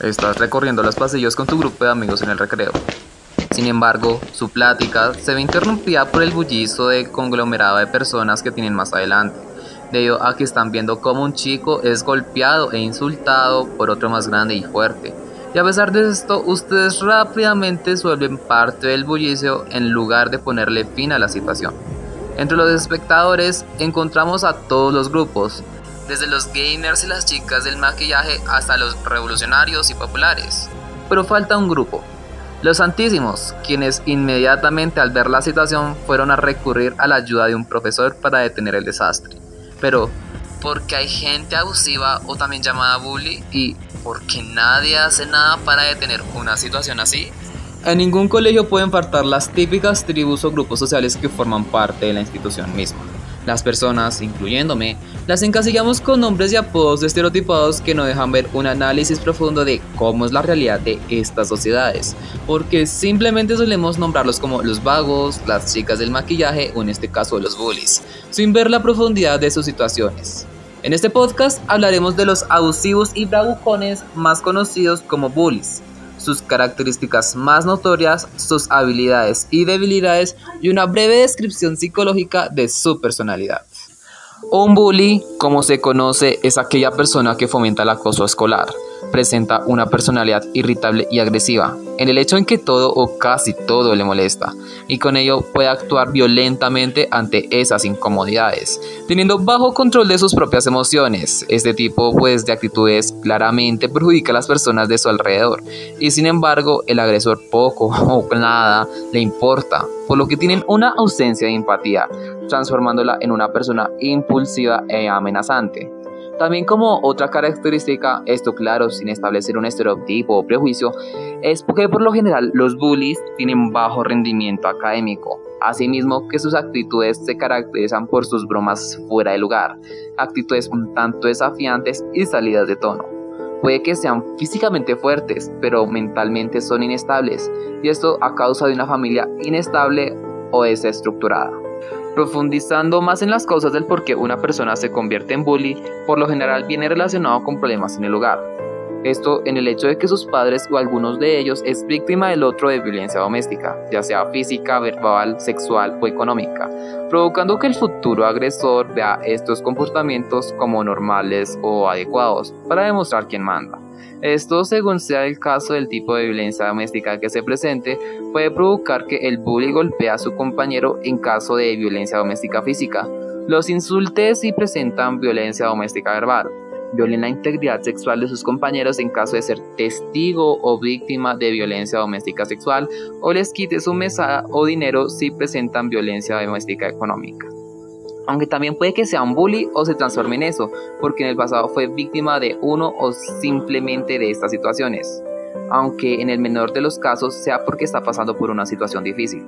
Estás recorriendo los pasillos con tu grupo de amigos en el recreo. Sin embargo, su plática se ve interrumpida por el bullizo de conglomerado de personas que tienen más adelante, debido a que están viendo cómo un chico es golpeado e insultado por otro más grande y fuerte. Y a pesar de esto, ustedes rápidamente suelven parte del bullicio en lugar de ponerle fin a la situación. Entre los espectadores encontramos a todos los grupos, desde los gamers y las chicas del maquillaje hasta los revolucionarios y populares. Pero falta un grupo, los Santísimos, quienes inmediatamente al ver la situación fueron a recurrir a la ayuda de un profesor para detener el desastre. Pero, ¿por qué hay gente abusiva o también llamada bully? ¿Y por qué nadie hace nada para detener una situación así? En ningún colegio pueden faltar las típicas tribus o grupos sociales que forman parte de la institución misma. Las personas, incluyéndome, las encasillamos con nombres y apodos estereotipados que no dejan ver un análisis profundo de cómo es la realidad de estas sociedades, porque simplemente solemos nombrarlos como los vagos, las chicas del maquillaje o en este caso los bullies, sin ver la profundidad de sus situaciones. En este podcast hablaremos de los abusivos y bravucones más conocidos como bullies, sus características más notorias, sus habilidades y debilidades y una breve descripción psicológica de su personalidad. Un bully, como se conoce, es aquella persona que fomenta el acoso escolar. Presenta una personalidad irritable y agresiva, en el hecho en que todo o casi todo le molesta, y con ello puede actuar violentamente ante esas incomodidades, teniendo bajo control de sus propias emociones. Este tipo pues de actitudes claramente perjudica a las personas de su alrededor, y sin embargo el agresor poco o nada le importa, por lo que tienen una ausencia de empatía, transformándola en una persona impulsiva e amenazante. También como otra característica, esto claro, sin establecer un estereotipo o prejuicio, es que por lo general los bullies tienen bajo rendimiento académico, asimismo que sus actitudes se caracterizan por sus bromas fuera de lugar, actitudes un tanto desafiantes y salidas de tono. Puede que sean físicamente fuertes, pero mentalmente son inestables, y esto a causa de una familia inestable o desestructurada. Profundizando más en las causas del por qué una persona se convierte en bully, por lo general viene relacionado con problemas en el hogar. Esto en el hecho de que sus padres o algunos de ellos es víctima del otro de violencia doméstica, ya sea física, verbal, sexual o económica, provocando que el futuro agresor vea estos comportamientos como normales o adecuados para demostrar quién manda. Esto, según sea el caso del tipo de violencia doméstica que se presente, puede provocar que el bully golpee a su compañero en caso de violencia doméstica física. Los insultes si presentan violencia doméstica verbal. Violen la integridad sexual de sus compañeros en caso de ser testigo o víctima de violencia doméstica sexual o les quite su mesada o dinero si presentan violencia doméstica económica aunque también puede que sea un bully o se transforme en eso, porque en el pasado fue víctima de uno o simplemente de estas situaciones, aunque en el menor de los casos sea porque está pasando por una situación difícil.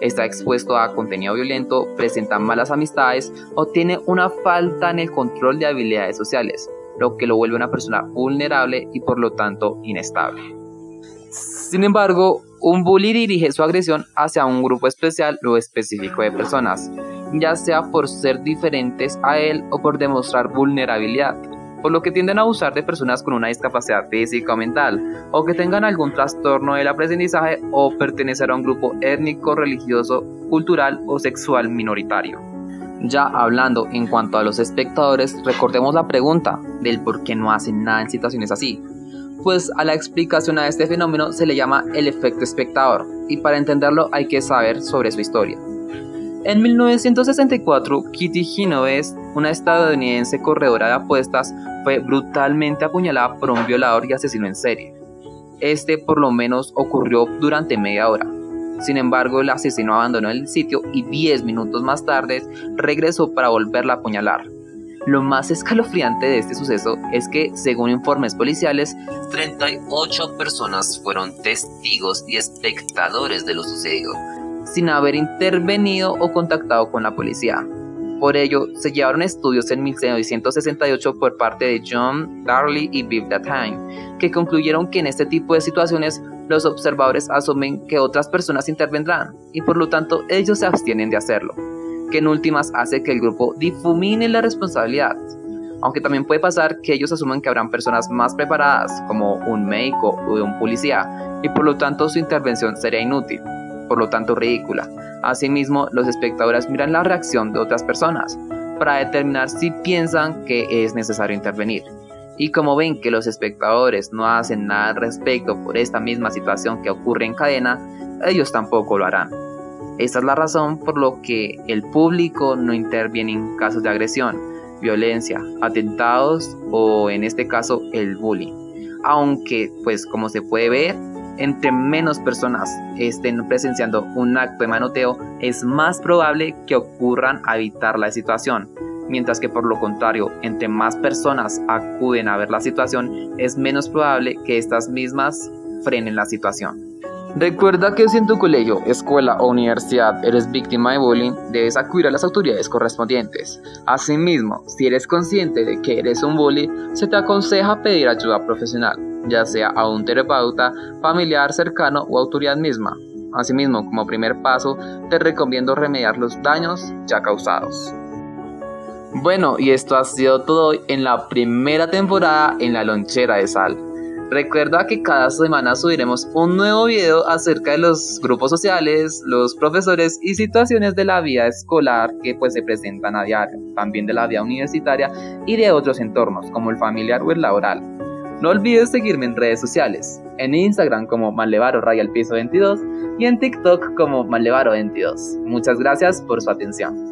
Está expuesto a contenido violento, presenta malas amistades o tiene una falta en el control de habilidades sociales, lo que lo vuelve una persona vulnerable y por lo tanto inestable. Sin embargo, un bully dirige su agresión hacia un grupo especial o específico de personas, ya sea por ser diferentes a él o por demostrar vulnerabilidad, por lo que tienden a abusar de personas con una discapacidad física o mental, o que tengan algún trastorno del aprendizaje o pertenecer a un grupo étnico, religioso, cultural o sexual minoritario. Ya hablando en cuanto a los espectadores, recordemos la pregunta del por qué no hacen nada en situaciones así. Pues a la explicación a este fenómeno se le llama el efecto espectador, y para entenderlo hay que saber sobre su historia. En 1964, Kitty Genovese, una estadounidense corredora de apuestas, fue brutalmente apuñalada por un violador y asesino en serie. Este por lo menos ocurrió durante media hora. Sin embargo, el asesino abandonó el sitio y 10 minutos más tarde regresó para volverla a apuñalar. Lo más escalofriante de este suceso es que, según informes policiales, 38 personas fueron testigos y espectadores de lo sucedido, sin haber intervenido o contactado con la policía. Por ello, se llevaron estudios en 1968 por parte de John Darley y Bill Time, que concluyeron que en este tipo de situaciones los observadores asumen que otras personas intervendrán y por lo tanto ellos se abstienen de hacerlo, que en últimas hace que el grupo difumine la responsabilidad. aunque también puede pasar que ellos asuman que habrán personas más preparadas, como un médico o un policía, y por lo tanto su intervención sería inútil, por lo tanto ridícula. Asimismo, los espectadores miran la reacción de otras personas para determinar si piensan que es necesario intervenir. Y como ven que los espectadores no hacen nada al respecto por esta misma situación que ocurre en cadena, ellos tampoco lo harán. Esta es la razón por lo que el público no interviene en casos de agresión, violencia, atentados o en este caso el bullying. Aunque, pues como se puede ver, entre menos personas estén presenciando un acto de manoteo, es más probable que ocurran a evitar la situación. Mientras que por lo contrario, entre más personas acuden a ver la situación, es menos probable que estas mismas frenen la situación. Recuerda que si en tu colegio, escuela o universidad eres víctima de bullying, debes acudir a las autoridades correspondientes. Asimismo, si eres consciente de que eres un bully, se te aconseja pedir ayuda profesional, ya sea a un terapeuta, familiar cercano o autoridad misma. Asimismo, como primer paso, te recomiendo remediar los daños ya causados. Bueno, y esto ha sido todo en la primera temporada en la lonchera de sal. Recuerda que cada semana subiremos un nuevo video acerca de los grupos sociales, los profesores y situaciones de la vida escolar que pues se presentan a diario, también de la vida universitaria y de otros entornos como el familiar o el laboral. No olvides seguirme en redes sociales, en Instagram como Malevaro Piso 22 y en TikTok como Malevaro 22. Muchas gracias por su atención.